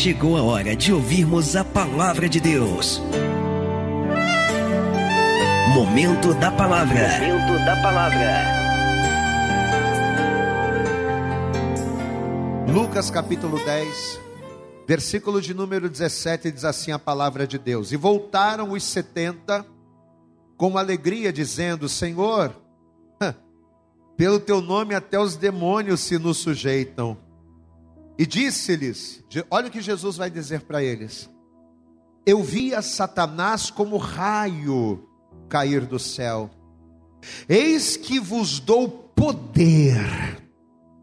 chegou a hora de ouvirmos a palavra de Deus. Momento da palavra. Momento da palavra. Lucas capítulo 10, versículo de número 17 diz assim a palavra de Deus: E voltaram os setenta com alegria, dizendo: Senhor, pelo teu nome até os demônios se nos sujeitam. E disse-lhes: Olha o que Jesus vai dizer para eles. Eu via Satanás como raio cair do céu. Eis que vos dou poder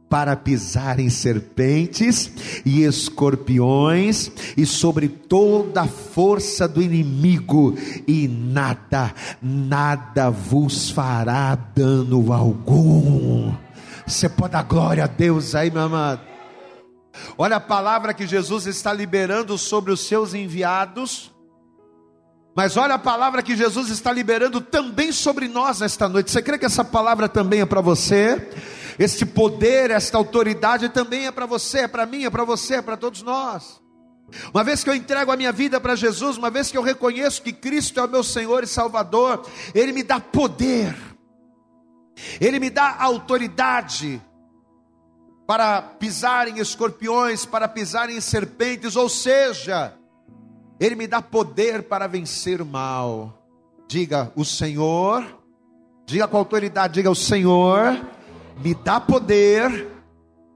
para pisar em serpentes e escorpiões e sobre toda a força do inimigo, e nada, nada vos fará dano algum. Você pode dar glória a Deus aí, meu amado. Olha a palavra que Jesus está liberando sobre os seus enviados. Mas olha a palavra que Jesus está liberando também sobre nós esta noite. Você crê que essa palavra também é para você? Este poder, esta autoridade também é para você, é para mim, é para você, é para todos nós. Uma vez que eu entrego a minha vida para Jesus, uma vez que eu reconheço que Cristo é o meu Senhor e Salvador, Ele me dá poder, Ele me dá autoridade para pisar em escorpiões, para pisar em serpentes, ou seja, Ele me dá poder para vencer o mal. Diga, o Senhor, diga com autoridade, diga, o Senhor me dá poder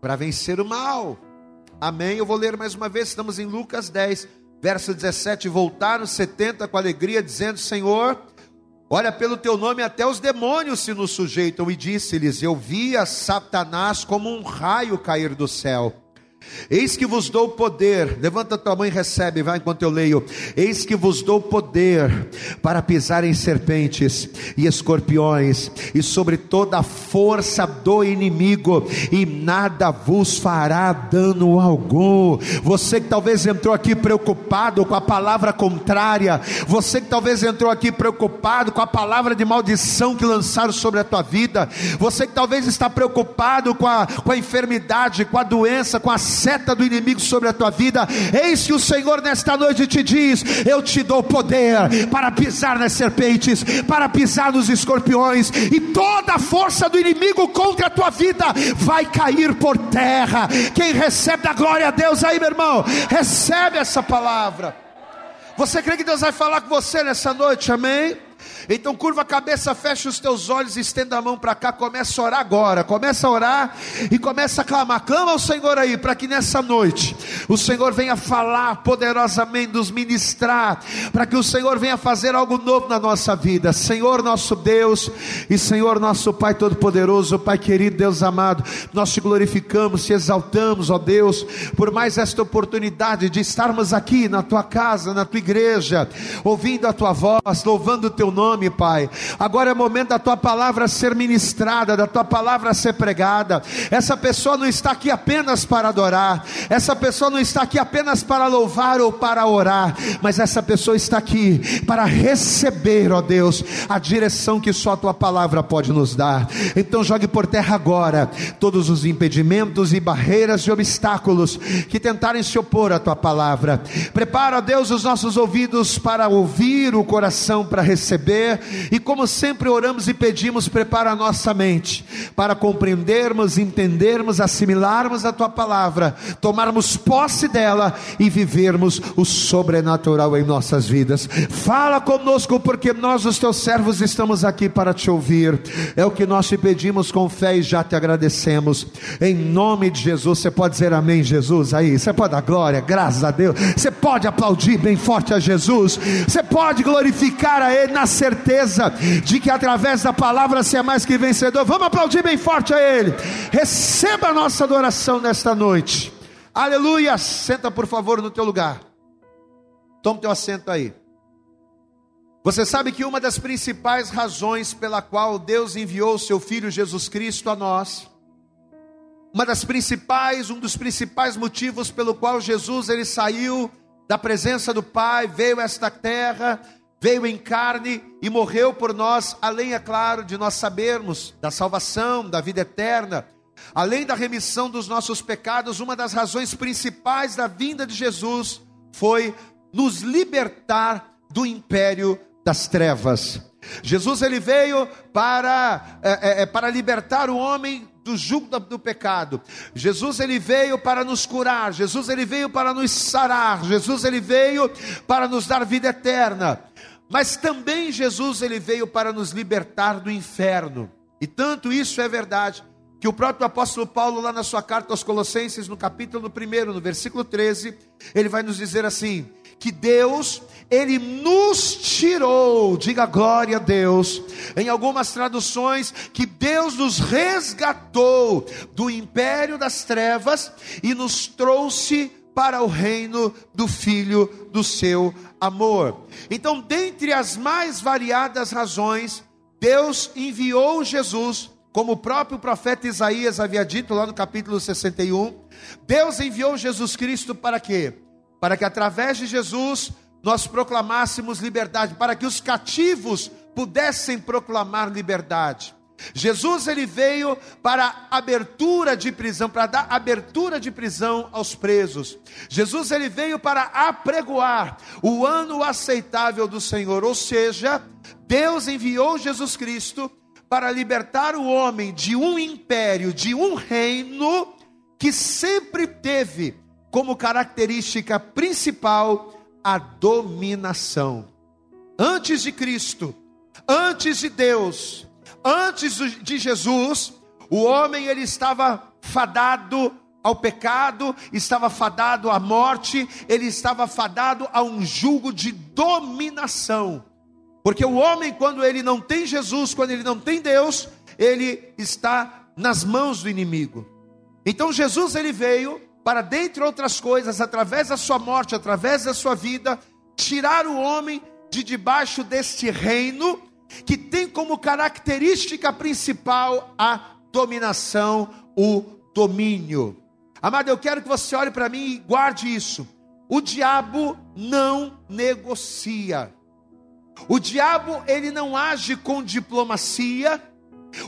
para vencer o mal. Amém. Eu vou ler mais uma vez, estamos em Lucas 10, verso 17. Voltaram 70 com alegria, dizendo: Senhor, olha pelo teu nome, até os demônios se nos sujeitam. E disse-lhes: Eu via Satanás como um raio cair do céu. Eis que vos dou poder, levanta tua mão e recebe, vai enquanto eu leio. Eis que vos dou poder para pisar em serpentes e escorpiões, e sobre toda a força do inimigo, e nada vos fará dano algum. Você que talvez entrou aqui preocupado com a palavra contrária, você que talvez entrou aqui preocupado com a palavra de maldição que lançaram sobre a tua vida, você que talvez está preocupado com a, com a enfermidade, com a doença, com a seta do inimigo sobre a tua vida. Eis que o Senhor nesta noite te diz: Eu te dou poder para pisar nas serpentes, para pisar nos escorpiões, e toda a força do inimigo contra a tua vida vai cair por terra. Quem recebe a glória a Deus aí, meu irmão, recebe essa palavra. Você crê que Deus vai falar com você nessa noite? Amém? Então curva a cabeça, fecha os teus olhos, estenda a mão para cá, começa a orar agora. Começa a orar e começa a clamar. Clama ao Senhor aí, para que nessa noite o Senhor venha falar poderosamente, nos ministrar, para que o Senhor venha fazer algo novo na nossa vida. Senhor nosso Deus e Senhor nosso Pai Todo-Poderoso, Pai querido, Deus amado, nós te glorificamos, te exaltamos, ó Deus, por mais esta oportunidade de estarmos aqui na tua casa, na tua igreja, ouvindo a tua voz, louvando o teu nome nome, Pai. Agora é momento da tua palavra ser ministrada, da tua palavra ser pregada. Essa pessoa não está aqui apenas para adorar, essa pessoa não está aqui apenas para louvar ou para orar, mas essa pessoa está aqui para receber, ó Deus, a direção que só a tua palavra pode nos dar. Então jogue por terra agora todos os impedimentos e barreiras e obstáculos que tentarem se opor à tua palavra. Prepara, Deus, os nossos ouvidos para ouvir, o coração para receber e como sempre oramos e pedimos, prepara a nossa mente para compreendermos, entendermos, assimilarmos a tua palavra, tomarmos posse dela e vivermos o sobrenatural em nossas vidas. Fala conosco, porque nós, os teus servos, estamos aqui para te ouvir. É o que nós te pedimos com fé e já te agradecemos. Em nome de Jesus, você pode dizer amém, Jesus? Aí, você pode dar glória, graças a Deus. Você pode aplaudir bem forte a Jesus. Você pode glorificar a Ele na certeza de que através da palavra você é mais que vencedor. Vamos aplaudir bem forte a Ele. Receba a nossa adoração nesta noite. Aleluia. Senta por favor no teu lugar. Toma teu assento aí. Você sabe que uma das principais razões pela qual Deus enviou o seu filho Jesus Cristo a nós, uma das principais, um dos principais motivos pelo qual Jesus ele saiu da presença do Pai, veio a esta terra, veio em carne e morreu por nós, além, é claro, de nós sabermos da salvação, da vida eterna. Além da remissão dos nossos pecados, uma das razões principais da vinda de Jesus foi nos libertar do império das trevas. Jesus ele veio para, é, é, para libertar o homem do jugo do pecado. Jesus ele veio para nos curar, Jesus ele veio para nos sarar, Jesus ele veio para nos dar vida eterna. Mas também Jesus ele veio para nos libertar do inferno. E tanto isso é verdade que o próprio apóstolo Paulo lá na sua carta aos Colossenses, no capítulo 1, no versículo 13, ele vai nos dizer assim: que Deus, Ele nos tirou, diga glória a Deus, em algumas traduções, que Deus nos resgatou do império das trevas e nos trouxe para o reino do Filho do seu amor. Então, dentre as mais variadas razões, Deus enviou Jesus, como o próprio profeta Isaías havia dito lá no capítulo 61, Deus enviou Jesus Cristo para quê? para que através de Jesus nós proclamássemos liberdade, para que os cativos pudessem proclamar liberdade. Jesus ele veio para abertura de prisão, para dar abertura de prisão aos presos. Jesus ele veio para apregoar o ano aceitável do Senhor, ou seja, Deus enviou Jesus Cristo para libertar o homem de um império, de um reino que sempre teve como característica principal a dominação. Antes de Cristo, antes de Deus, antes de Jesus, o homem ele estava fadado ao pecado, estava fadado à morte, ele estava fadado a um jugo de dominação. Porque o homem, quando ele não tem Jesus, quando ele não tem Deus, ele está nas mãos do inimigo. Então Jesus ele veio para, dentre outras coisas, através da sua morte, através da sua vida, tirar o homem de debaixo deste reino, que tem como característica principal a dominação, o domínio. Amado, eu quero que você olhe para mim e guarde isso. O diabo não negocia. O diabo ele não age com diplomacia.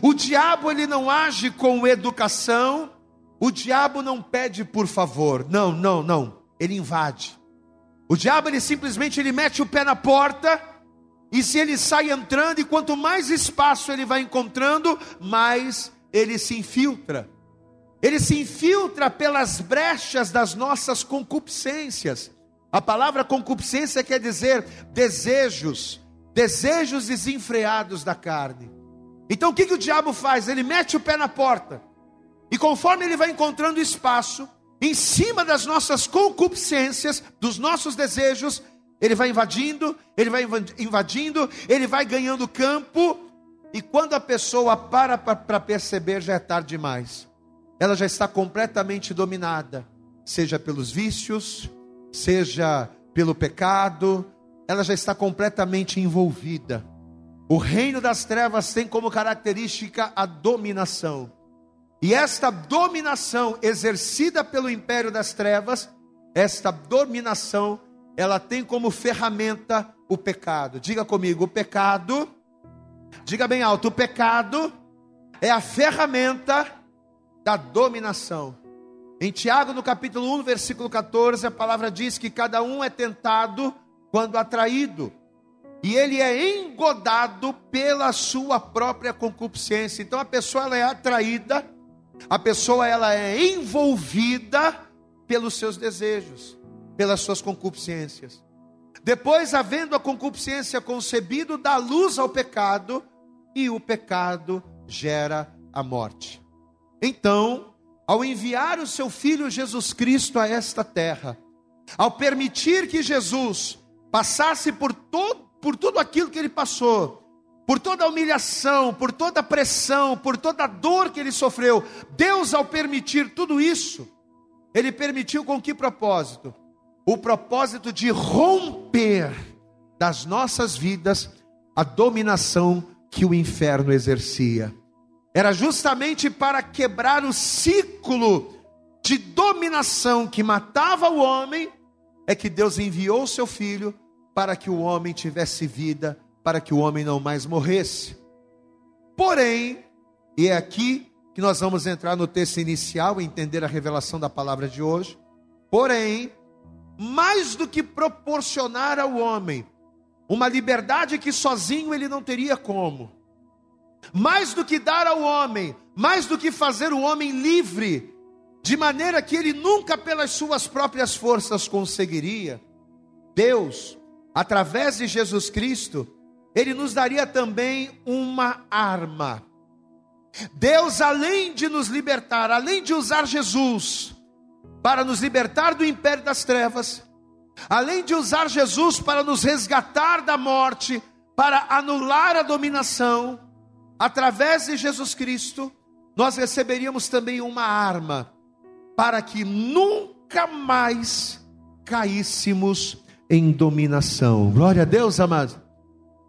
O diabo ele não age com educação. O diabo não pede por favor, não, não, não. Ele invade. O diabo ele simplesmente ele mete o pé na porta e se ele sai entrando e quanto mais espaço ele vai encontrando, mais ele se infiltra. Ele se infiltra pelas brechas das nossas concupiscências. A palavra concupiscência quer dizer desejos, desejos desenfreados da carne. Então o que, que o diabo faz? Ele mete o pé na porta e conforme ele vai encontrando espaço, em cima das nossas concupiscências, dos nossos desejos, ele vai invadindo, ele vai invadindo, ele vai ganhando campo, e quando a pessoa para para perceber, já é tarde demais. Ela já está completamente dominada, seja pelos vícios, seja pelo pecado, ela já está completamente envolvida. O reino das trevas tem como característica a dominação. E esta dominação exercida pelo império das trevas, esta dominação, ela tem como ferramenta o pecado. Diga comigo, o pecado, diga bem alto, o pecado é a ferramenta da dominação. Em Tiago, no capítulo 1, versículo 14, a palavra diz que cada um é tentado quando atraído, e ele é engodado pela sua própria concupiscência. Então a pessoa ela é atraída a pessoa ela é envolvida pelos seus desejos, pelas suas concupiscências. Depois, havendo a concupiscência concebido, dá luz ao pecado, e o pecado gera a morte. Então, ao enviar o seu filho Jesus Cristo a esta terra, ao permitir que Jesus passasse por, todo, por tudo aquilo que ele passou, por toda a humilhação, por toda a pressão, por toda a dor que ele sofreu, Deus, ao permitir tudo isso, ele permitiu com que propósito? O propósito de romper das nossas vidas a dominação que o inferno exercia. Era justamente para quebrar o ciclo de dominação que matava o homem, é que Deus enviou o seu filho para que o homem tivesse vida para que o homem não mais morresse. Porém, e é aqui que nós vamos entrar no texto inicial e entender a revelação da palavra de hoje. Porém, mais do que proporcionar ao homem uma liberdade que sozinho ele não teria como, mais do que dar ao homem, mais do que fazer o homem livre, de maneira que ele nunca pelas suas próprias forças conseguiria, Deus, através de Jesus Cristo, ele nos daria também uma arma. Deus, além de nos libertar, além de usar Jesus para nos libertar do império das trevas, além de usar Jesus para nos resgatar da morte, para anular a dominação, através de Jesus Cristo, nós receberíamos também uma arma para que nunca mais caíssemos em dominação. Glória a Deus, amados.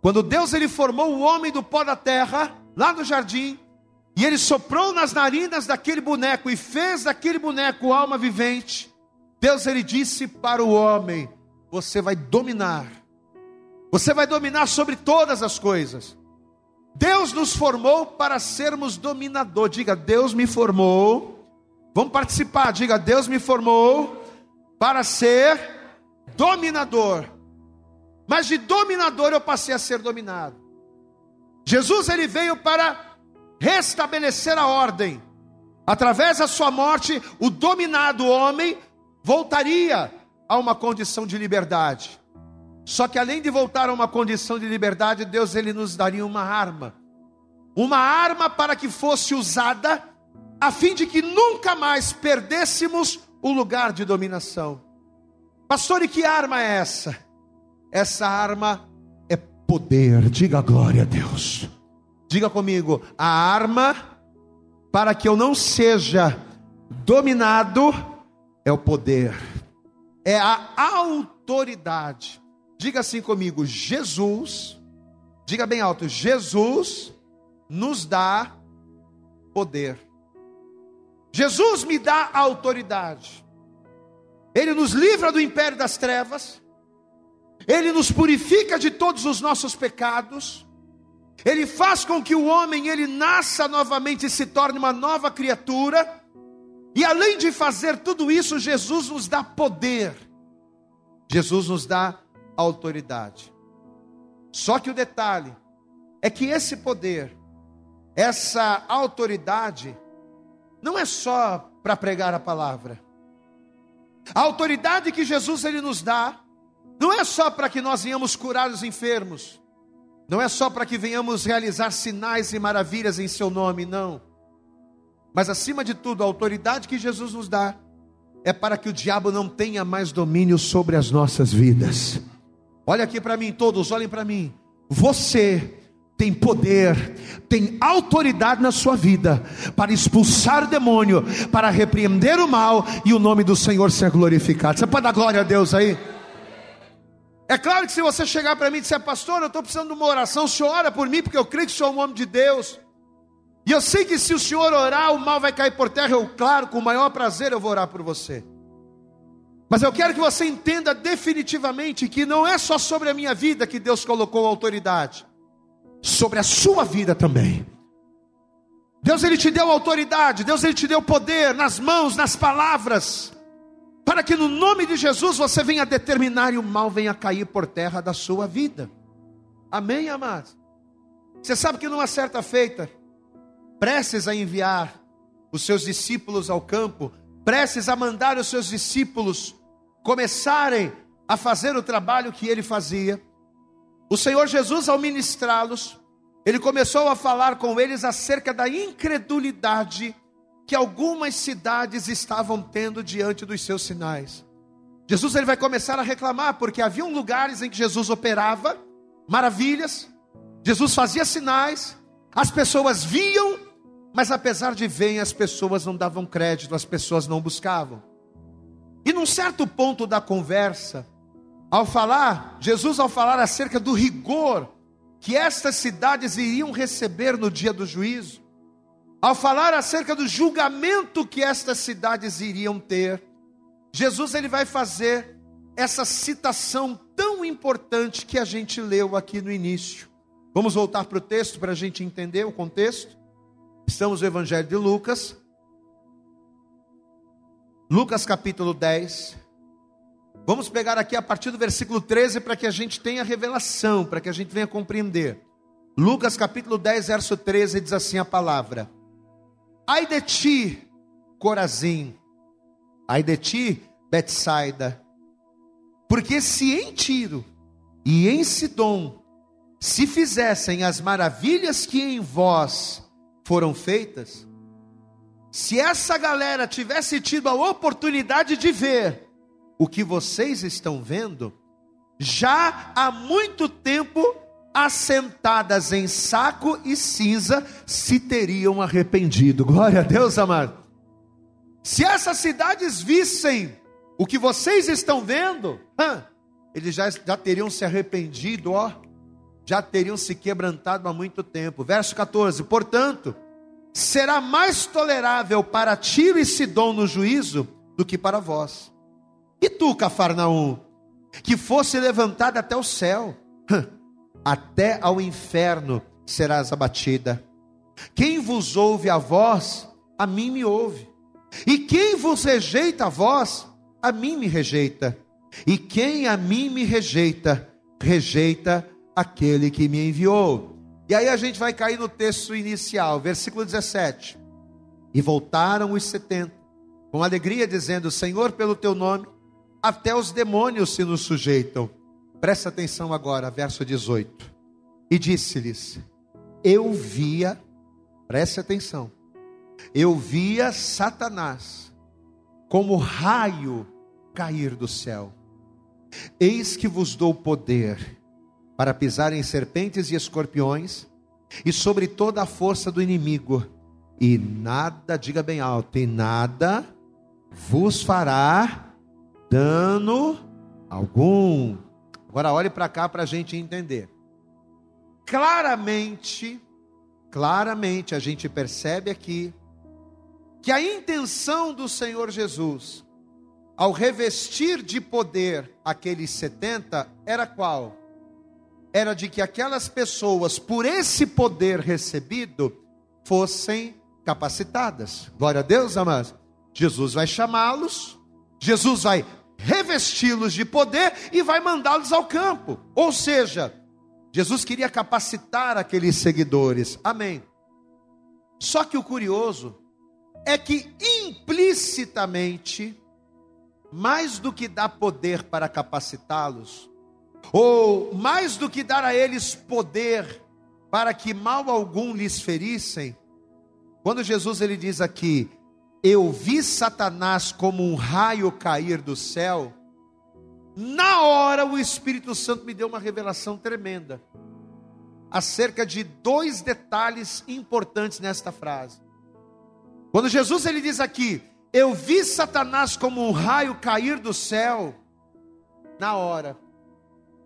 Quando Deus ele formou o homem do pó da terra, lá no jardim, e ele soprou nas narinas daquele boneco e fez daquele boneco alma vivente, Deus ele disse para o homem: Você vai dominar, você vai dominar sobre todas as coisas. Deus nos formou para sermos dominador. Diga, Deus me formou. Vamos participar. Diga, Deus me formou para ser dominador. Mas de dominador eu passei a ser dominado. Jesus ele veio para restabelecer a ordem. Através da sua morte, o dominado homem voltaria a uma condição de liberdade. Só que além de voltar a uma condição de liberdade, Deus ele nos daria uma arma. Uma arma para que fosse usada a fim de que nunca mais perdêssemos o lugar de dominação. Pastor, e que arma é essa? Essa arma é poder. Diga glória a Deus. Diga comigo, a arma para que eu não seja dominado é o poder. É a autoridade. Diga assim comigo, Jesus, diga bem alto, Jesus nos dá poder. Jesus me dá autoridade. Ele nos livra do império das trevas. Ele nos purifica de todos os nossos pecados. Ele faz com que o homem ele nasça novamente e se torne uma nova criatura. E além de fazer tudo isso, Jesus nos dá poder. Jesus nos dá autoridade. Só que o detalhe é que esse poder, essa autoridade, não é só para pregar a palavra. A autoridade que Jesus ele nos dá não é só para que nós venhamos curar os enfermos, não é só para que venhamos realizar sinais e maravilhas em Seu nome, não. Mas acima de tudo, a autoridade que Jesus nos dá é para que o diabo não tenha mais domínio sobre as nossas vidas. Olha aqui para mim, todos, olhem para mim. Você tem poder, tem autoridade na sua vida para expulsar o demônio, para repreender o mal e o nome do Senhor ser glorificado. Você pode dar glória a Deus aí? É claro que se você chegar para mim e disser, pastor, eu estou precisando de uma oração, o senhor ora por mim, porque eu creio que o senhor é um homem de Deus. E eu sei que se o senhor orar, o mal vai cair por terra. Eu, claro, com o maior prazer eu vou orar por você. Mas eu quero que você entenda definitivamente que não é só sobre a minha vida que Deus colocou autoridade, sobre a sua vida também. Deus ele te deu autoridade, Deus ele te deu poder nas mãos, nas palavras para que no nome de Jesus você venha determinar e o mal venha cair por terra da sua vida. Amém, amados? Você sabe que numa certa feita, prestes a enviar os seus discípulos ao campo, prestes a mandar os seus discípulos começarem a fazer o trabalho que ele fazia, o Senhor Jesus, ao ministrá-los, ele começou a falar com eles acerca da incredulidade que algumas cidades estavam tendo diante dos seus sinais. Jesus ele vai começar a reclamar porque haviam lugares em que Jesus operava maravilhas, Jesus fazia sinais, as pessoas viam, mas apesar de verem, as pessoas não davam crédito, as pessoas não buscavam. E num certo ponto da conversa, ao falar, Jesus ao falar acerca do rigor que estas cidades iriam receber no dia do juízo, ao falar acerca do julgamento que estas cidades iriam ter, Jesus ele vai fazer essa citação tão importante que a gente leu aqui no início. Vamos voltar para o texto para a gente entender o contexto? Estamos no Evangelho de Lucas. Lucas capítulo 10. Vamos pegar aqui a partir do versículo 13 para que a gente tenha revelação, para que a gente venha compreender. Lucas capítulo 10, verso 13 diz assim a palavra: Ai de ti, Corazim, ai de ti, Betsaida, porque se em Tiro e em Sidom se fizessem as maravilhas que em vós foram feitas, se essa galera tivesse tido a oportunidade de ver o que vocês estão vendo, já há muito tempo assentadas em saco e cinza se teriam arrependido. Glória a Deus, amado. Se essas cidades vissem o que vocês estão vendo, eles já, já teriam se arrependido, ó, já teriam se quebrantado há muito tempo. Verso 14: Portanto, será mais tolerável para Tiro e Sidom no juízo do que para vós. E tu, Cafarnaum, que fosse levantado até o céu, até ao inferno serás abatida. Quem vos ouve a voz, a mim me ouve. E quem vos rejeita a voz, a mim me rejeita. E quem a mim me rejeita, rejeita aquele que me enviou. E aí a gente vai cair no texto inicial, versículo 17. E voltaram os setenta, com alegria, dizendo: Senhor, pelo teu nome, até os demônios se nos sujeitam. Presta atenção agora, verso 18. E disse-lhes: Eu via, preste atenção, eu via Satanás como raio cair do céu. Eis que vos dou poder para pisar em serpentes e escorpiões e sobre toda a força do inimigo, e nada, diga bem alto, e nada vos fará dano algum. Agora olhe para cá para a gente entender. Claramente, claramente a gente percebe aqui que a intenção do Senhor Jesus ao revestir de poder aqueles 70, era qual? Era de que aquelas pessoas, por esse poder recebido, fossem capacitadas. Glória a Deus, amados. Jesus vai chamá-los, Jesus vai revesti-los de poder e vai mandá-los ao campo. Ou seja, Jesus queria capacitar aqueles seguidores. Amém. Só que o curioso é que implicitamente mais do que dar poder para capacitá-los, ou mais do que dar a eles poder para que mal algum lhes ferissem, quando Jesus ele diz aqui, eu vi Satanás como um raio cair do céu, na hora o Espírito Santo me deu uma revelação tremenda acerca de dois detalhes importantes nesta frase. Quando Jesus ele diz aqui, eu vi Satanás como um raio cair do céu. Na hora,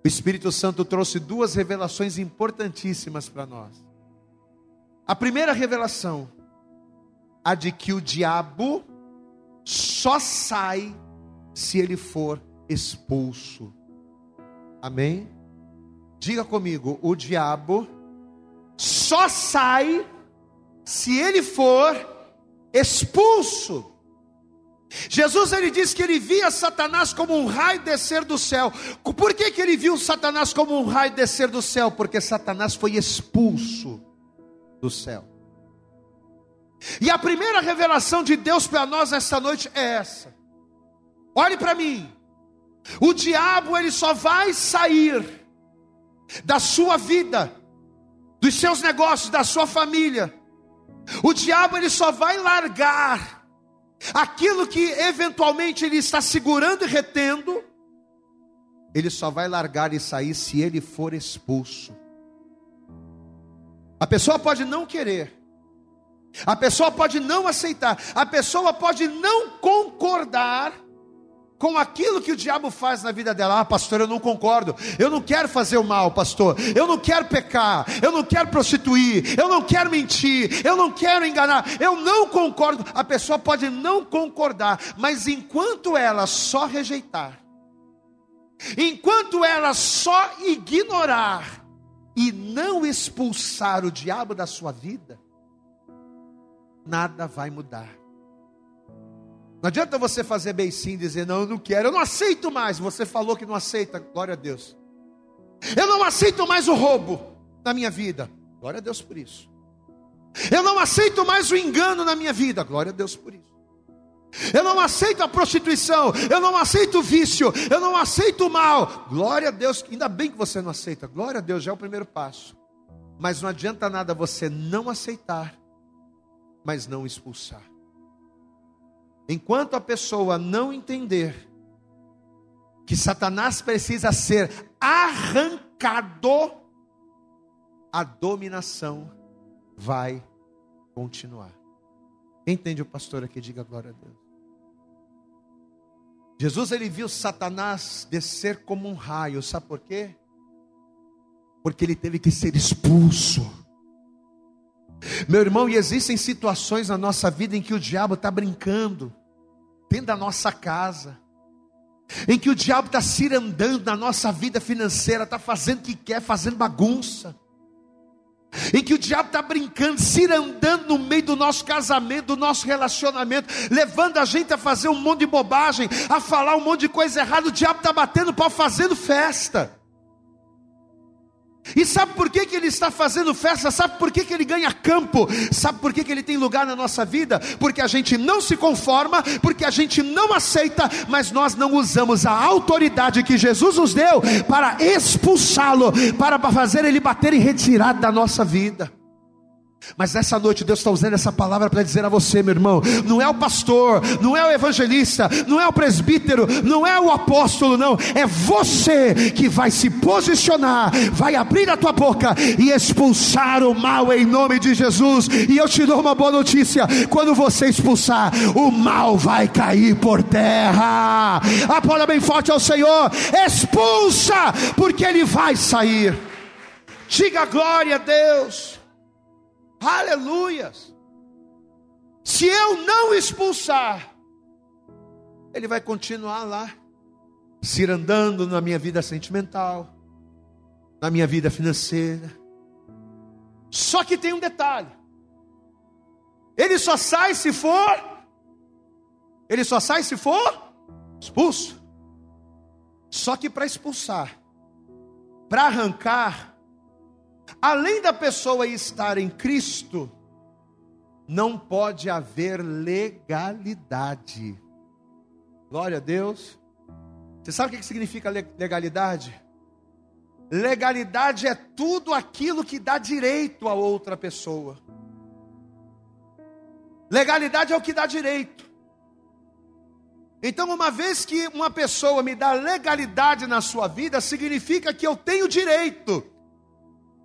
o Espírito Santo trouxe duas revelações importantíssimas para nós. A primeira revelação, a de que o diabo só sai se ele for expulso. Amém? Diga comigo, o diabo só sai se ele for expulso. Jesus ele diz que ele via Satanás como um raio descer do céu. Por que, que ele viu Satanás como um raio descer do céu? Porque Satanás foi expulso do céu. E a primeira revelação de Deus para nós esta noite é essa. Olhe para mim. O diabo ele só vai sair da sua vida, dos seus negócios, da sua família. O diabo ele só vai largar aquilo que eventualmente ele está segurando e retendo, ele só vai largar e sair se ele for expulso. A pessoa pode não querer, a pessoa pode não aceitar, a pessoa pode não concordar com aquilo que o diabo faz na vida dela. Ah, pastor, eu não concordo. Eu não quero fazer o mal, pastor. Eu não quero pecar. Eu não quero prostituir. Eu não quero mentir. Eu não quero enganar. Eu não concordo. A pessoa pode não concordar, mas enquanto ela só rejeitar, enquanto ela só ignorar e não expulsar o diabo da sua vida, nada vai mudar. Não adianta você fazer bem sim, dizer, não, eu não quero, eu não aceito mais. Você falou que não aceita, glória a Deus. Eu não aceito mais o roubo na minha vida, glória a Deus por isso. Eu não aceito mais o engano na minha vida, glória a Deus por isso. Eu não aceito a prostituição, eu não aceito o vício, eu não aceito o mal. Glória a Deus, ainda bem que você não aceita, glória a Deus, já é o primeiro passo. Mas não adianta nada você não aceitar, mas não expulsar. Enquanto a pessoa não entender que Satanás precisa ser arrancado, a dominação vai continuar. Entende o pastor aqui? Diga glória a Deus. Jesus ele viu Satanás descer como um raio, sabe por quê? Porque ele teve que ser expulso. Meu irmão, e existem situações na nossa vida em que o diabo está brincando, dentro da nossa casa, em que o diabo está cirandando na nossa vida financeira, está fazendo o que quer, fazendo bagunça em que o diabo está brincando, cirandando no meio do nosso casamento, do nosso relacionamento, levando a gente a fazer um monte de bobagem, a falar um monte de coisa errada, o diabo está batendo pau fazendo festa. E sabe por que, que ele está fazendo festa? Sabe por que, que ele ganha campo? Sabe por que, que ele tem lugar na nossa vida? Porque a gente não se conforma, porque a gente não aceita, mas nós não usamos a autoridade que Jesus nos deu para expulsá-lo, para fazer ele bater em retirada da nossa vida. Mas essa noite Deus está usando essa palavra para dizer a você, meu irmão: não é o pastor, não é o evangelista, não é o presbítero, não é o apóstolo, não, é você que vai se posicionar, vai abrir a tua boca e expulsar o mal em nome de Jesus. E eu te dou uma boa notícia: quando você expulsar, o mal vai cair por terra. Apoia bem forte ao Senhor, expulsa, porque ele vai sair. Diga glória a Deus. Aleluias. Se eu não expulsar, ele vai continuar lá, cirandando na minha vida sentimental, na minha vida financeira. Só que tem um detalhe: ele só sai se for, ele só sai se for expulso. Só que para expulsar, para arrancar, Além da pessoa estar em Cristo, não pode haver legalidade. Glória a Deus. Você sabe o que significa legalidade? Legalidade é tudo aquilo que dá direito a outra pessoa. Legalidade é o que dá direito. Então, uma vez que uma pessoa me dá legalidade na sua vida, significa que eu tenho direito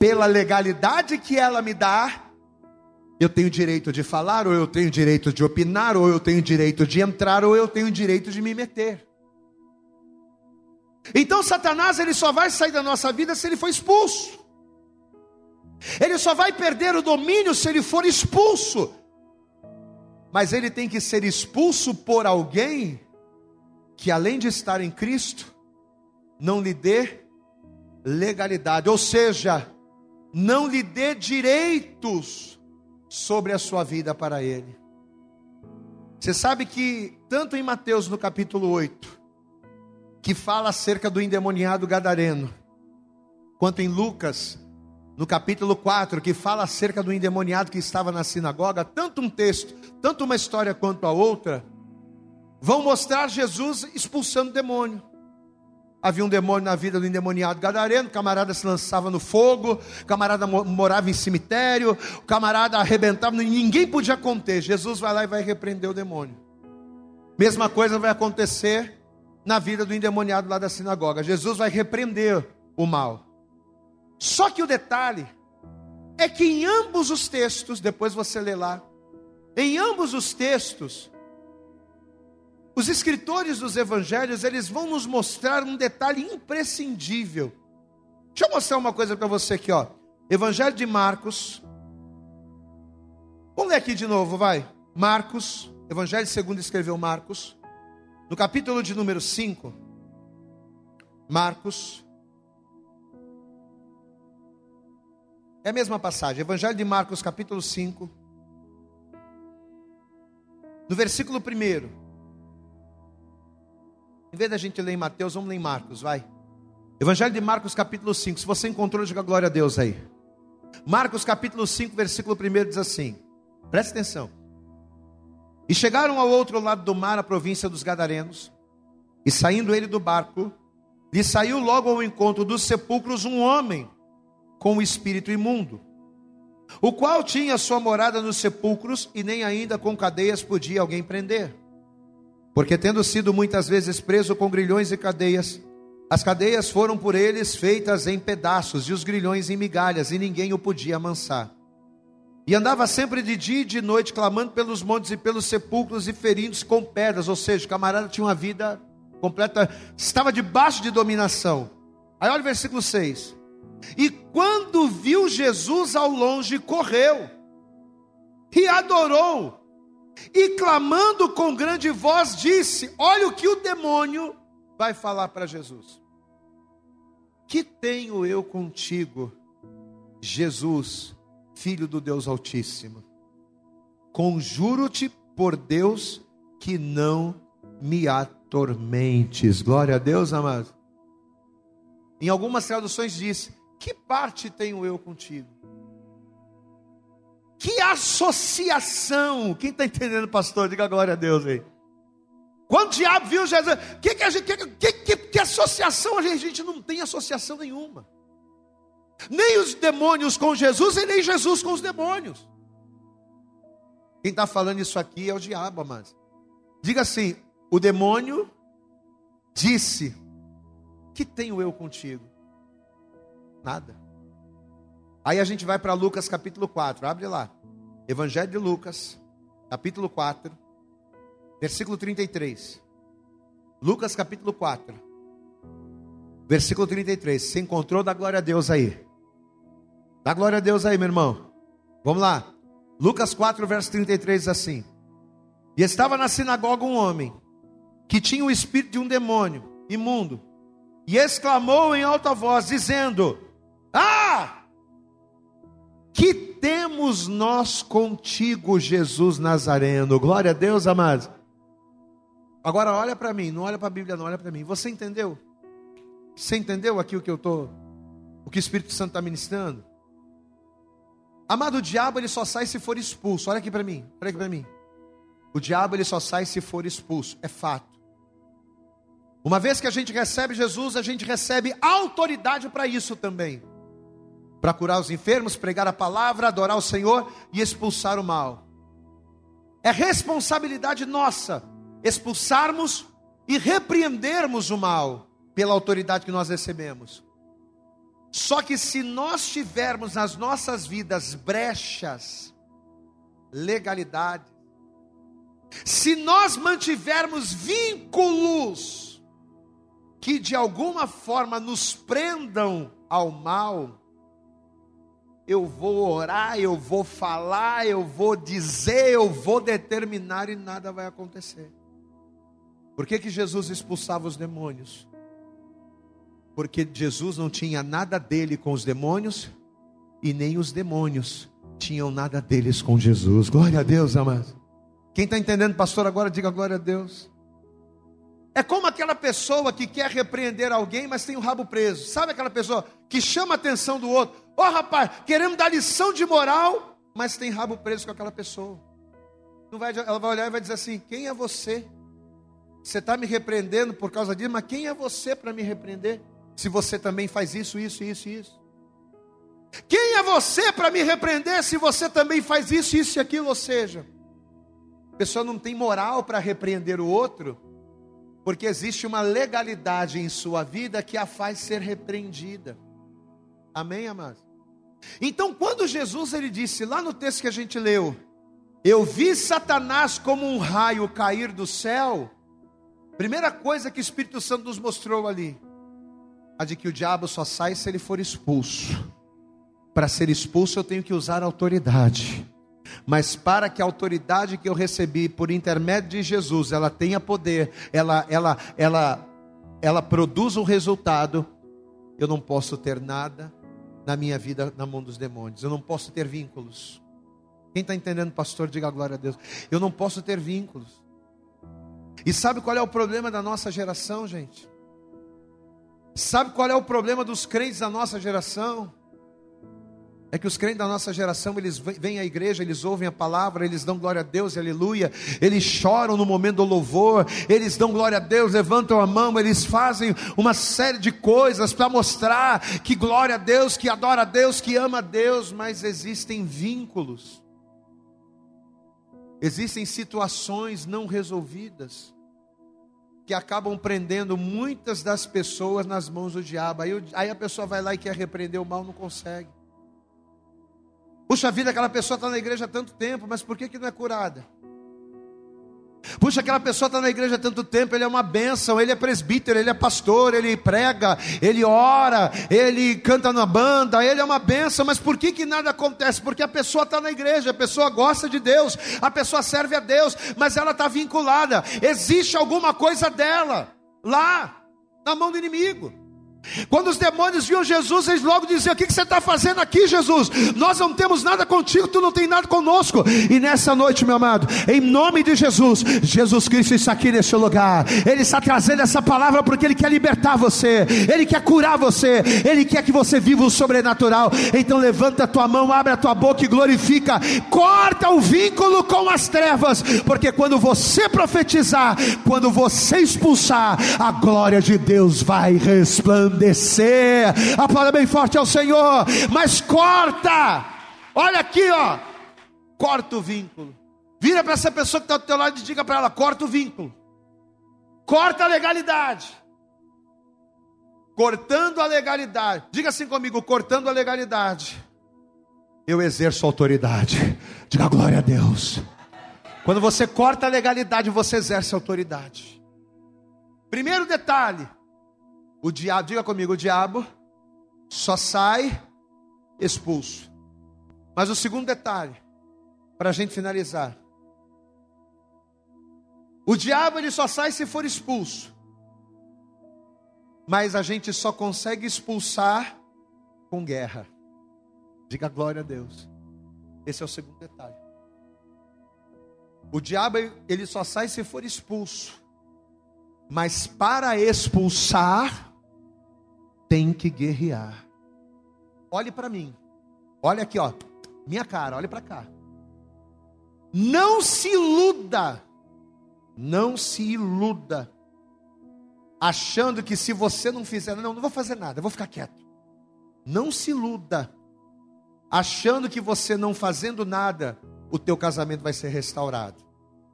pela legalidade que ela me dá, eu tenho direito de falar, ou eu tenho direito de opinar, ou eu tenho direito de entrar, ou eu tenho direito de me meter. Então Satanás ele só vai sair da nossa vida se ele for expulso. Ele só vai perder o domínio se ele for expulso. Mas ele tem que ser expulso por alguém que além de estar em Cristo, não lhe dê legalidade, ou seja, não lhe dê direitos sobre a sua vida para ele. Você sabe que, tanto em Mateus no capítulo 8, que fala acerca do endemoniado gadareno, quanto em Lucas, no capítulo 4, que fala acerca do endemoniado que estava na sinagoga, tanto um texto, tanto uma história quanto a outra, vão mostrar Jesus expulsando demônio. Havia um demônio na vida do endemoniado gadareno, o camarada se lançava no fogo, o camarada morava em cemitério, o camarada arrebentava, ninguém podia conter. Jesus vai lá e vai repreender o demônio. Mesma coisa vai acontecer na vida do endemoniado lá da sinagoga. Jesus vai repreender o mal. Só que o detalhe é que em ambos os textos, depois você lê lá, em ambos os textos, os escritores dos evangelhos, eles vão nos mostrar um detalhe imprescindível. Deixa eu mostrar uma coisa para você aqui, ó. Evangelho de Marcos. Vamos ler aqui de novo, vai. Marcos, Evangelho segundo escreveu Marcos, no capítulo de número 5. Marcos. É a mesma passagem, Evangelho de Marcos, capítulo 5. no versículo 1. Em vez da gente ler em Mateus, vamos ler em Marcos, vai. Evangelho de Marcos, capítulo 5. Se você encontrou, diga glória a Deus aí. Marcos, capítulo 5, versículo 1 diz assim: preste atenção. E chegaram ao outro lado do mar, a província dos Gadarenos, e saindo ele do barco, lhe saiu logo ao encontro dos sepulcros um homem com o espírito imundo, o qual tinha sua morada nos sepulcros e nem ainda com cadeias podia alguém prender. Porque tendo sido muitas vezes preso com grilhões e cadeias, as cadeias foram por eles feitas em pedaços e os grilhões em migalhas, e ninguém o podia amansar. E andava sempre de dia e de noite, clamando pelos montes e pelos sepulcros e ferindo-se com pedras. Ou seja, o camarada tinha uma vida completa, estava debaixo de dominação. Aí olha o versículo 6. E quando viu Jesus ao longe, correu e adorou, e clamando com grande voz, disse: Olha o que o demônio vai falar para Jesus. Que tenho eu contigo, Jesus, filho do Deus Altíssimo? Conjuro-te por Deus que não me atormentes. Glória a Deus, amado. Em algumas traduções diz: Que parte tenho eu contigo? Que associação? Quem está entendendo, pastor? Diga glória a Deus aí. Quando o diabo viu Jesus, que, que, que, que, que associação? A gente, a gente não tem associação nenhuma. Nem os demônios com Jesus e nem Jesus com os demônios. Quem está falando isso aqui é o diabo, amados. Diga assim: o demônio disse: Que tenho eu contigo? Nada. Aí a gente vai para Lucas capítulo 4, abre lá. Evangelho de Lucas, capítulo 4, versículo 33. Lucas capítulo 4, versículo 33. Você encontrou? Dá glória a Deus aí. Dá glória a Deus aí, meu irmão. Vamos lá. Lucas 4, verso 33 diz assim: E estava na sinagoga um homem que tinha o espírito de um demônio imundo, e exclamou em alta voz, dizendo: Ah! Que temos nós contigo, Jesus Nazareno? Glória a Deus, amados. Agora olha para mim, não olha para a Bíblia, não olha para mim. Você entendeu? Você entendeu aqui o que eu tô, o que o Espírito Santo está ministrando? Amado, o diabo ele só sai se for expulso. Olha aqui para mim, olha aqui para mim. O diabo ele só sai se for expulso, é fato. Uma vez que a gente recebe Jesus, a gente recebe autoridade para isso também. Para curar os enfermos, pregar a palavra, adorar o Senhor e expulsar o mal. É responsabilidade nossa expulsarmos e repreendermos o mal pela autoridade que nós recebemos. Só que se nós tivermos nas nossas vidas brechas, legalidade, se nós mantivermos vínculos que de alguma forma nos prendam ao mal, eu vou orar, eu vou falar, eu vou dizer, eu vou determinar e nada vai acontecer. Por que, que Jesus expulsava os demônios? Porque Jesus não tinha nada dele com os demônios e nem os demônios tinham nada deles com Jesus. Glória a Deus, amados. Quem está entendendo, pastor, agora diga glória a Deus. É como aquela pessoa que quer repreender alguém, mas tem o rabo preso. Sabe aquela pessoa que chama a atenção do outro? Ó oh, rapaz, queremos dar lição de moral, mas tem rabo preso com aquela pessoa. Não vai, ela vai olhar e vai dizer assim: quem é você? Você está me repreendendo por causa disso, mas quem é você para me repreender? Se você também faz isso, isso, isso isso. Quem é você para me repreender se você também faz isso, isso e aquilo? Ou seja, a pessoa não tem moral para repreender o outro, porque existe uma legalidade em sua vida que a faz ser repreendida. Amém, amados? Então, quando Jesus ele disse lá no texto que a gente leu, eu vi Satanás como um raio cair do céu, Primeira coisa que o Espírito Santo nos mostrou ali, a de que o diabo só sai se ele for expulso. Para ser expulso eu tenho que usar autoridade. Mas para que a autoridade que eu recebi por intermédio de Jesus, ela tenha poder, ela ela ela ela produza um resultado, eu não posso ter nada na minha vida na mão dos demônios. Eu não posso ter vínculos. Quem está entendendo, pastor, diga glória a Deus. Eu não posso ter vínculos. E sabe qual é o problema da nossa geração, gente? Sabe qual é o problema dos crentes da nossa geração? É que os crentes da nossa geração, eles vêm à igreja, eles ouvem a palavra, eles dão glória a Deus aleluia, eles choram no momento do louvor, eles dão glória a Deus, levantam a mão, eles fazem uma série de coisas para mostrar que glória a Deus, que adora a Deus, que ama a Deus, mas existem vínculos, existem situações não resolvidas, que acabam prendendo muitas das pessoas nas mãos do diabo, aí, aí a pessoa vai lá e quer repreender o mal, não consegue. Puxa vida, aquela pessoa está na igreja há tanto tempo, mas por que, que não é curada? Puxa, aquela pessoa está na igreja há tanto tempo, ele é uma bênção, ele é presbítero, ele é pastor, ele prega, ele ora, ele canta na banda, ele é uma bênção, mas por que, que nada acontece? Porque a pessoa está na igreja, a pessoa gosta de Deus, a pessoa serve a Deus, mas ela está vinculada, existe alguma coisa dela lá, na mão do inimigo. Quando os demônios viam Jesus, eles logo diziam: O que, você está fazendo aqui, Jesus? Nós não temos nada contigo, tu não tem nada conosco. E nessa noite, meu amado, em nome de Jesus, Jesus Cristo está aqui nesse lugar. Ele está trazendo essa palavra porque Ele quer libertar você, Ele quer curar você, Ele quer que você viva o sobrenatural. Então levanta a tua mão, abre a tua boca e glorifica. Corta o vínculo com as trevas, porque quando você profetizar, quando você expulsar, a glória de Deus vai resplandecer resplandecer. Aplauda bem forte ao Senhor, mas corta. Olha aqui, ó. Corta o vínculo. Vira para essa pessoa que está do teu lado e diga para ela: corta o vínculo. Corta a legalidade. Cortando a legalidade. Diga assim comigo: cortando a legalidade. Eu exerço autoridade. Diga glória a Deus. Quando você corta a legalidade, você exerce autoridade. Primeiro detalhe: o diabo, diga comigo, o diabo só sai expulso. Mas o segundo detalhe, para a gente finalizar. O diabo ele só sai se for expulso. Mas a gente só consegue expulsar com guerra. Diga glória a Deus. Esse é o segundo detalhe. O diabo ele só sai se for expulso. Mas para expulsar tem que guerrear. Olhe para mim. Olha aqui, ó. Minha cara, olhe para cá. Não se iluda. Não se iluda. Achando que se você não fizer, não, não vou fazer nada, eu vou ficar quieto. Não se iluda. Achando que você não fazendo nada, o teu casamento vai ser restaurado.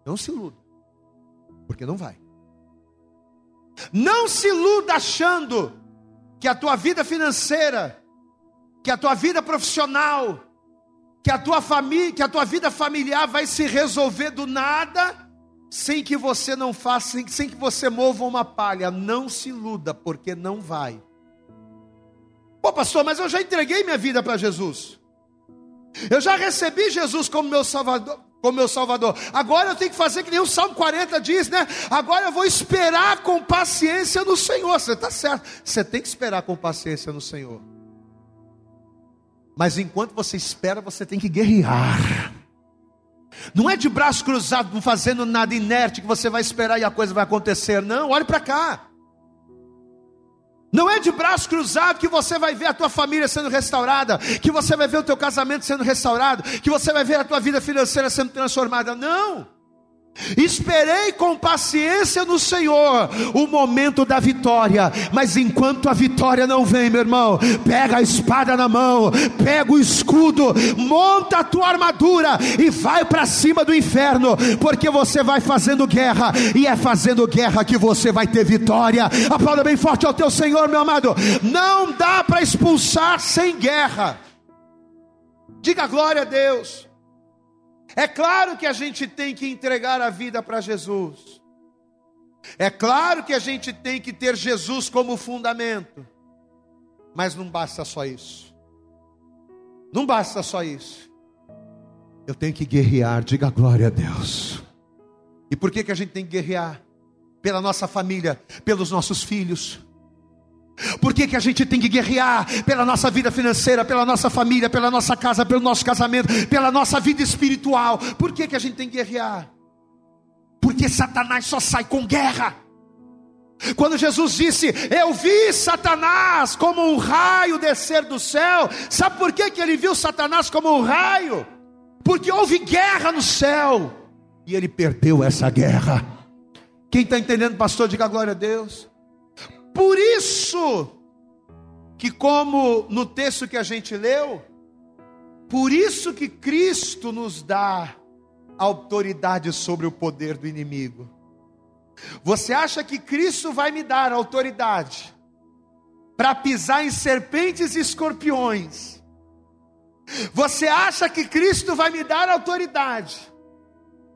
Não se iluda. Porque não vai. Não se iluda achando que a tua vida financeira, que a tua vida profissional, que a tua família, que a tua vida familiar vai se resolver do nada, sem que você não faça, sem, sem que você mova uma palha. Não se iluda, porque não vai. Pô, pastor, mas eu já entreguei minha vida para Jesus. Eu já recebi Jesus como meu Salvador como meu Salvador. Agora eu tenho que fazer que nem o Salmo 40 diz, né? Agora eu vou esperar com paciência no Senhor. Você está certo. Você tem que esperar com paciência no Senhor. Mas enquanto você espera, você tem que guerrear. Não é de braço cruzado, não fazendo nada inerte, que você vai esperar e a coisa vai acontecer. Não, olhe para cá. Não é de braço cruzado que você vai ver a tua família sendo restaurada, que você vai ver o teu casamento sendo restaurado, que você vai ver a tua vida financeira sendo transformada. Não. Esperei com paciência no Senhor o momento da vitória, mas enquanto a vitória não vem, meu irmão, pega a espada na mão, pega o escudo, monta a tua armadura e vai para cima do inferno, porque você vai fazendo guerra, e é fazendo guerra que você vai ter vitória. Aplauda bem forte ao teu Senhor, meu amado. Não dá para expulsar sem guerra. Diga glória a Deus. É claro que a gente tem que entregar a vida para Jesus. É claro que a gente tem que ter Jesus como fundamento. Mas não basta só isso. Não basta só isso. Eu tenho que guerrear, diga glória a Deus. E por que, que a gente tem que guerrear? Pela nossa família, pelos nossos filhos. Por que, que a gente tem que guerrear pela nossa vida financeira, pela nossa família, pela nossa casa, pelo nosso casamento, pela nossa vida espiritual? Por que, que a gente tem que guerrear? Porque Satanás só sai com guerra. Quando Jesus disse: Eu vi Satanás como um raio descer do céu, sabe por que, que ele viu Satanás como um raio? Porque houve guerra no céu e ele perdeu essa guerra. Quem está entendendo, pastor, diga glória a Deus. Por isso, que como no texto que a gente leu, por isso que Cristo nos dá autoridade sobre o poder do inimigo. Você acha que Cristo vai me dar autoridade para pisar em serpentes e escorpiões? Você acha que Cristo vai me dar autoridade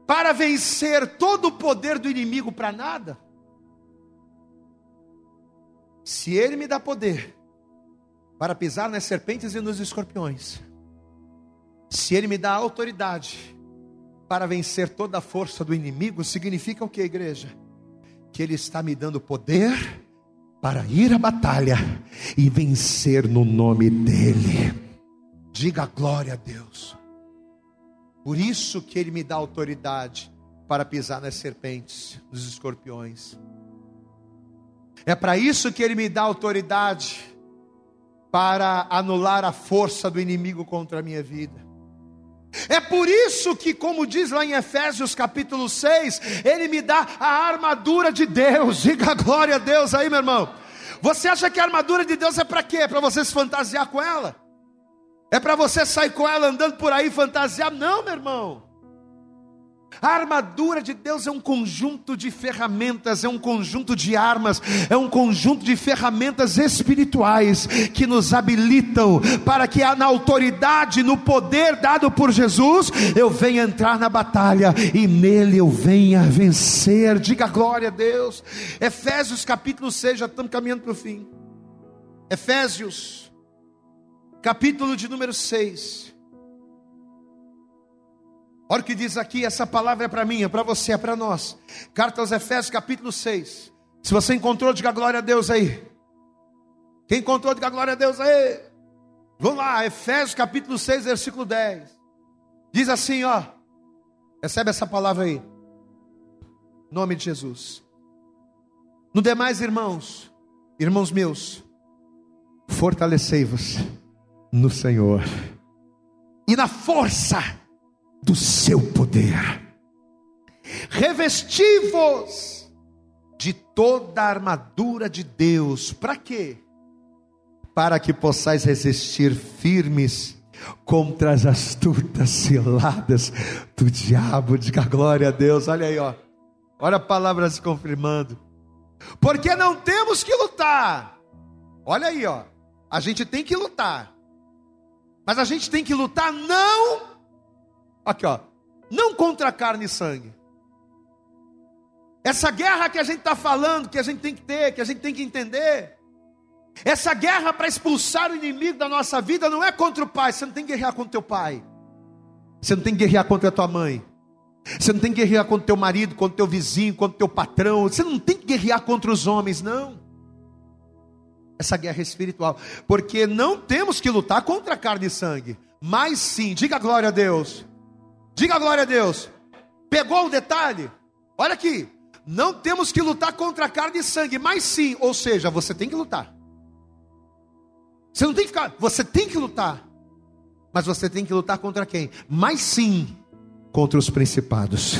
para vencer todo o poder do inimigo para nada? Se Ele me dá poder para pisar nas serpentes e nos escorpiões, se Ele me dá autoridade para vencer toda a força do inimigo, significa o que, igreja? Que Ele está me dando poder para ir à batalha e vencer no nome dEle. Diga glória a Deus. Por isso que Ele me dá autoridade para pisar nas serpentes, nos escorpiões. É para isso que Ele me dá autoridade para anular a força do inimigo contra a minha vida. É por isso que, como diz lá em Efésios capítulo 6, Ele me dá a armadura de Deus. Diga glória a Deus aí, meu irmão. Você acha que a armadura de Deus é para quê? É para você se fantasiar com ela? É para você sair com ela andando por aí fantasiar? Não, meu irmão. A armadura de Deus é um conjunto de ferramentas, é um conjunto de armas, é um conjunto de ferramentas espirituais que nos habilitam para que na autoridade, no poder dado por Jesus, eu venha entrar na batalha e nele eu venha vencer. Diga glória a Deus. Efésios capítulo 6, já estamos caminhando para o fim. Efésios, capítulo de número 6. Olha o que diz aqui, essa palavra é para mim, é para você, é para nós. Carta aos Efésios, capítulo 6. Se você encontrou, diga glória a Deus aí. Quem encontrou, diga glória a Deus aí. Vamos lá, Efésios capítulo 6, versículo 10. Diz assim, ó. Recebe essa palavra aí. Nome de Jesus. No demais, irmãos, irmãos meus, fortalecei-vos no Senhor e na força do seu poder. Revesti-vos de toda a armadura de Deus. Para quê? Para que possais resistir firmes contra as astutas ciladas do diabo. Diga glória a Deus. Olha aí, ó. Olha a palavra se confirmando. Porque não temos que lutar. Olha aí, ó. A gente tem que lutar. Mas a gente tem que lutar não Aqui, ó. Não contra carne e sangue. Essa guerra que a gente está falando, que a gente tem que ter, que a gente tem que entender. Essa guerra para expulsar o inimigo da nossa vida não é contra o pai. Você não tem que guerrear contra teu pai. Você não tem que guerrear contra a tua mãe. Você não tem que guerrear contra teu marido, contra teu vizinho, contra teu patrão. Você não tem que guerrear contra os homens, não. Essa guerra é espiritual. Porque não temos que lutar contra carne e sangue. Mas sim, diga glória a Deus Diga glória a Deus. Pegou o detalhe? Olha aqui. Não temos que lutar contra carne e sangue, mas sim, ou seja, você tem que lutar. Você não tem que ficar, você tem que lutar. Mas você tem que lutar contra quem? Mas sim, contra os principados,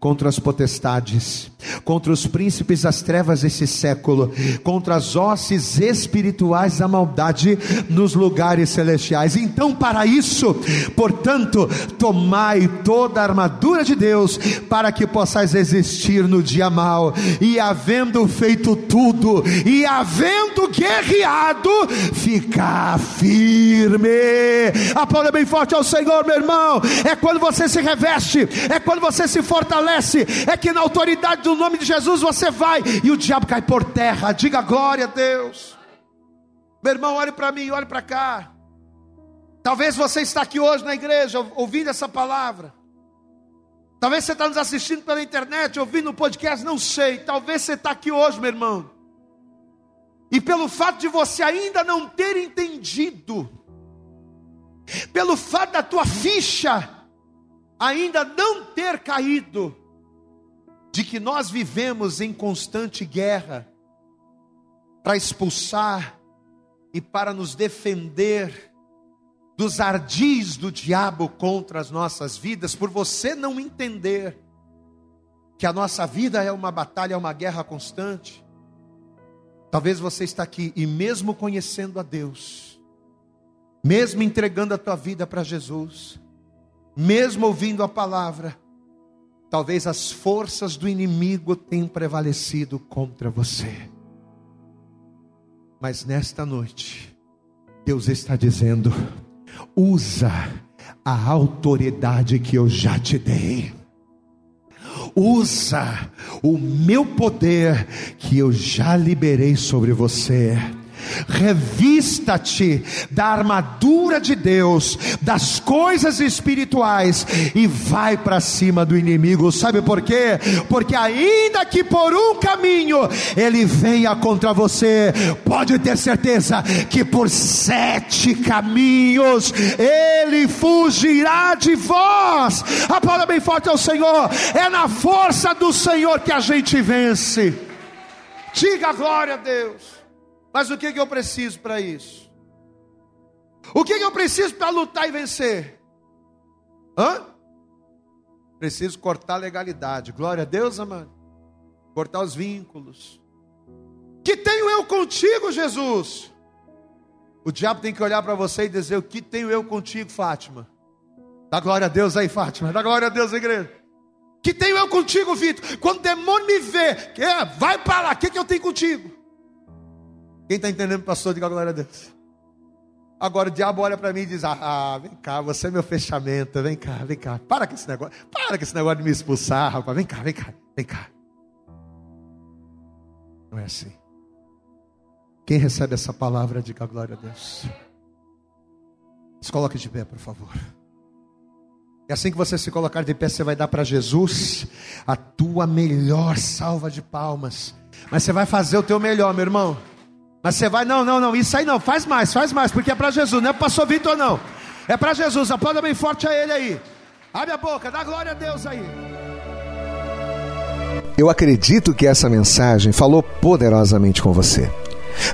contra as potestades, contra os príncipes das trevas desse século, contra as hostes espirituais da maldade nos lugares celestiais. Então, para isso, portanto, tomai toda a armadura de Deus, para que possais existir no dia mal, e havendo feito tudo, e havendo guerreado, ficar firme. Aplauda bem forte ao Senhor, meu irmão. É quando você se reveste, é quando você se fortalece, é que na autoridade do nome de Jesus você vai e o diabo cai por terra. Diga glória a Deus. Meu irmão, olhe para mim, olhe para cá. Talvez você está aqui hoje na igreja ouvindo essa palavra. Talvez você está nos assistindo pela internet, ouvindo o podcast, não sei. Talvez você está aqui hoje, meu irmão. E pelo fato de você ainda não ter entendido, pelo fato da tua ficha ainda não ter caído, de que nós vivemos em constante guerra para expulsar e para nos defender dos ardis do diabo contra as nossas vidas, por você não entender que a nossa vida é uma batalha, é uma guerra constante. Talvez você está aqui e mesmo conhecendo a Deus, mesmo entregando a tua vida para Jesus, mesmo ouvindo a palavra, talvez as forças do inimigo tenham prevalecido contra você. Mas nesta noite, Deus está dizendo: usa a autoridade que eu já te dei. Usa o meu poder que eu já liberei sobre você revista-te da armadura de Deus, das coisas espirituais e vai para cima do inimigo. Sabe por quê? Porque ainda que por um caminho ele venha contra você, pode ter certeza que por sete caminhos ele fugirá de vós. Aplauda bem forte ao Senhor. É na força do Senhor que a gente vence. Diga glória a Deus. Mas o que, que eu preciso para isso? O que, que eu preciso para lutar e vencer? Hã? Preciso cortar a legalidade. Glória a Deus, amado. Cortar os vínculos. Que tenho eu contigo, Jesus? O diabo tem que olhar para você e dizer: O que tenho eu contigo, Fátima? Dá glória a Deus aí, Fátima. Dá glória a Deus, igreja. Que tenho eu contigo, Vitor? Quando o demônio me vê, que é, vai para lá, o que, que eu tenho contigo? Quem está entendendo, pastor, diga glória a Deus. Agora o diabo olha para mim e diz: ah, ah, vem cá, você é meu fechamento, vem cá, vem cá. Para com esse negócio, para com esse negócio de me expulsar, rapaz. Vem cá, vem cá, vem cá. Não é assim. Quem recebe essa palavra, diga glória a Deus. Se coloque de pé, por favor. E assim que você se colocar de pé, você vai dar para Jesus a tua melhor salva de palmas. Mas você vai fazer o teu melhor, meu irmão. Mas você vai, não, não, não, isso aí não, faz mais, faz mais, porque é para Jesus, não é para pastor Vitor não. É para Jesus, aplauda bem forte a ele aí. Abre a boca, dá glória a Deus aí. Eu acredito que essa mensagem falou poderosamente com você.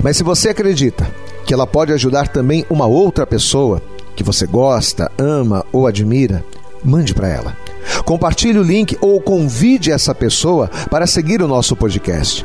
Mas se você acredita que ela pode ajudar também uma outra pessoa que você gosta, ama ou admira, mande para ela. Compartilhe o link ou convide essa pessoa para seguir o nosso podcast.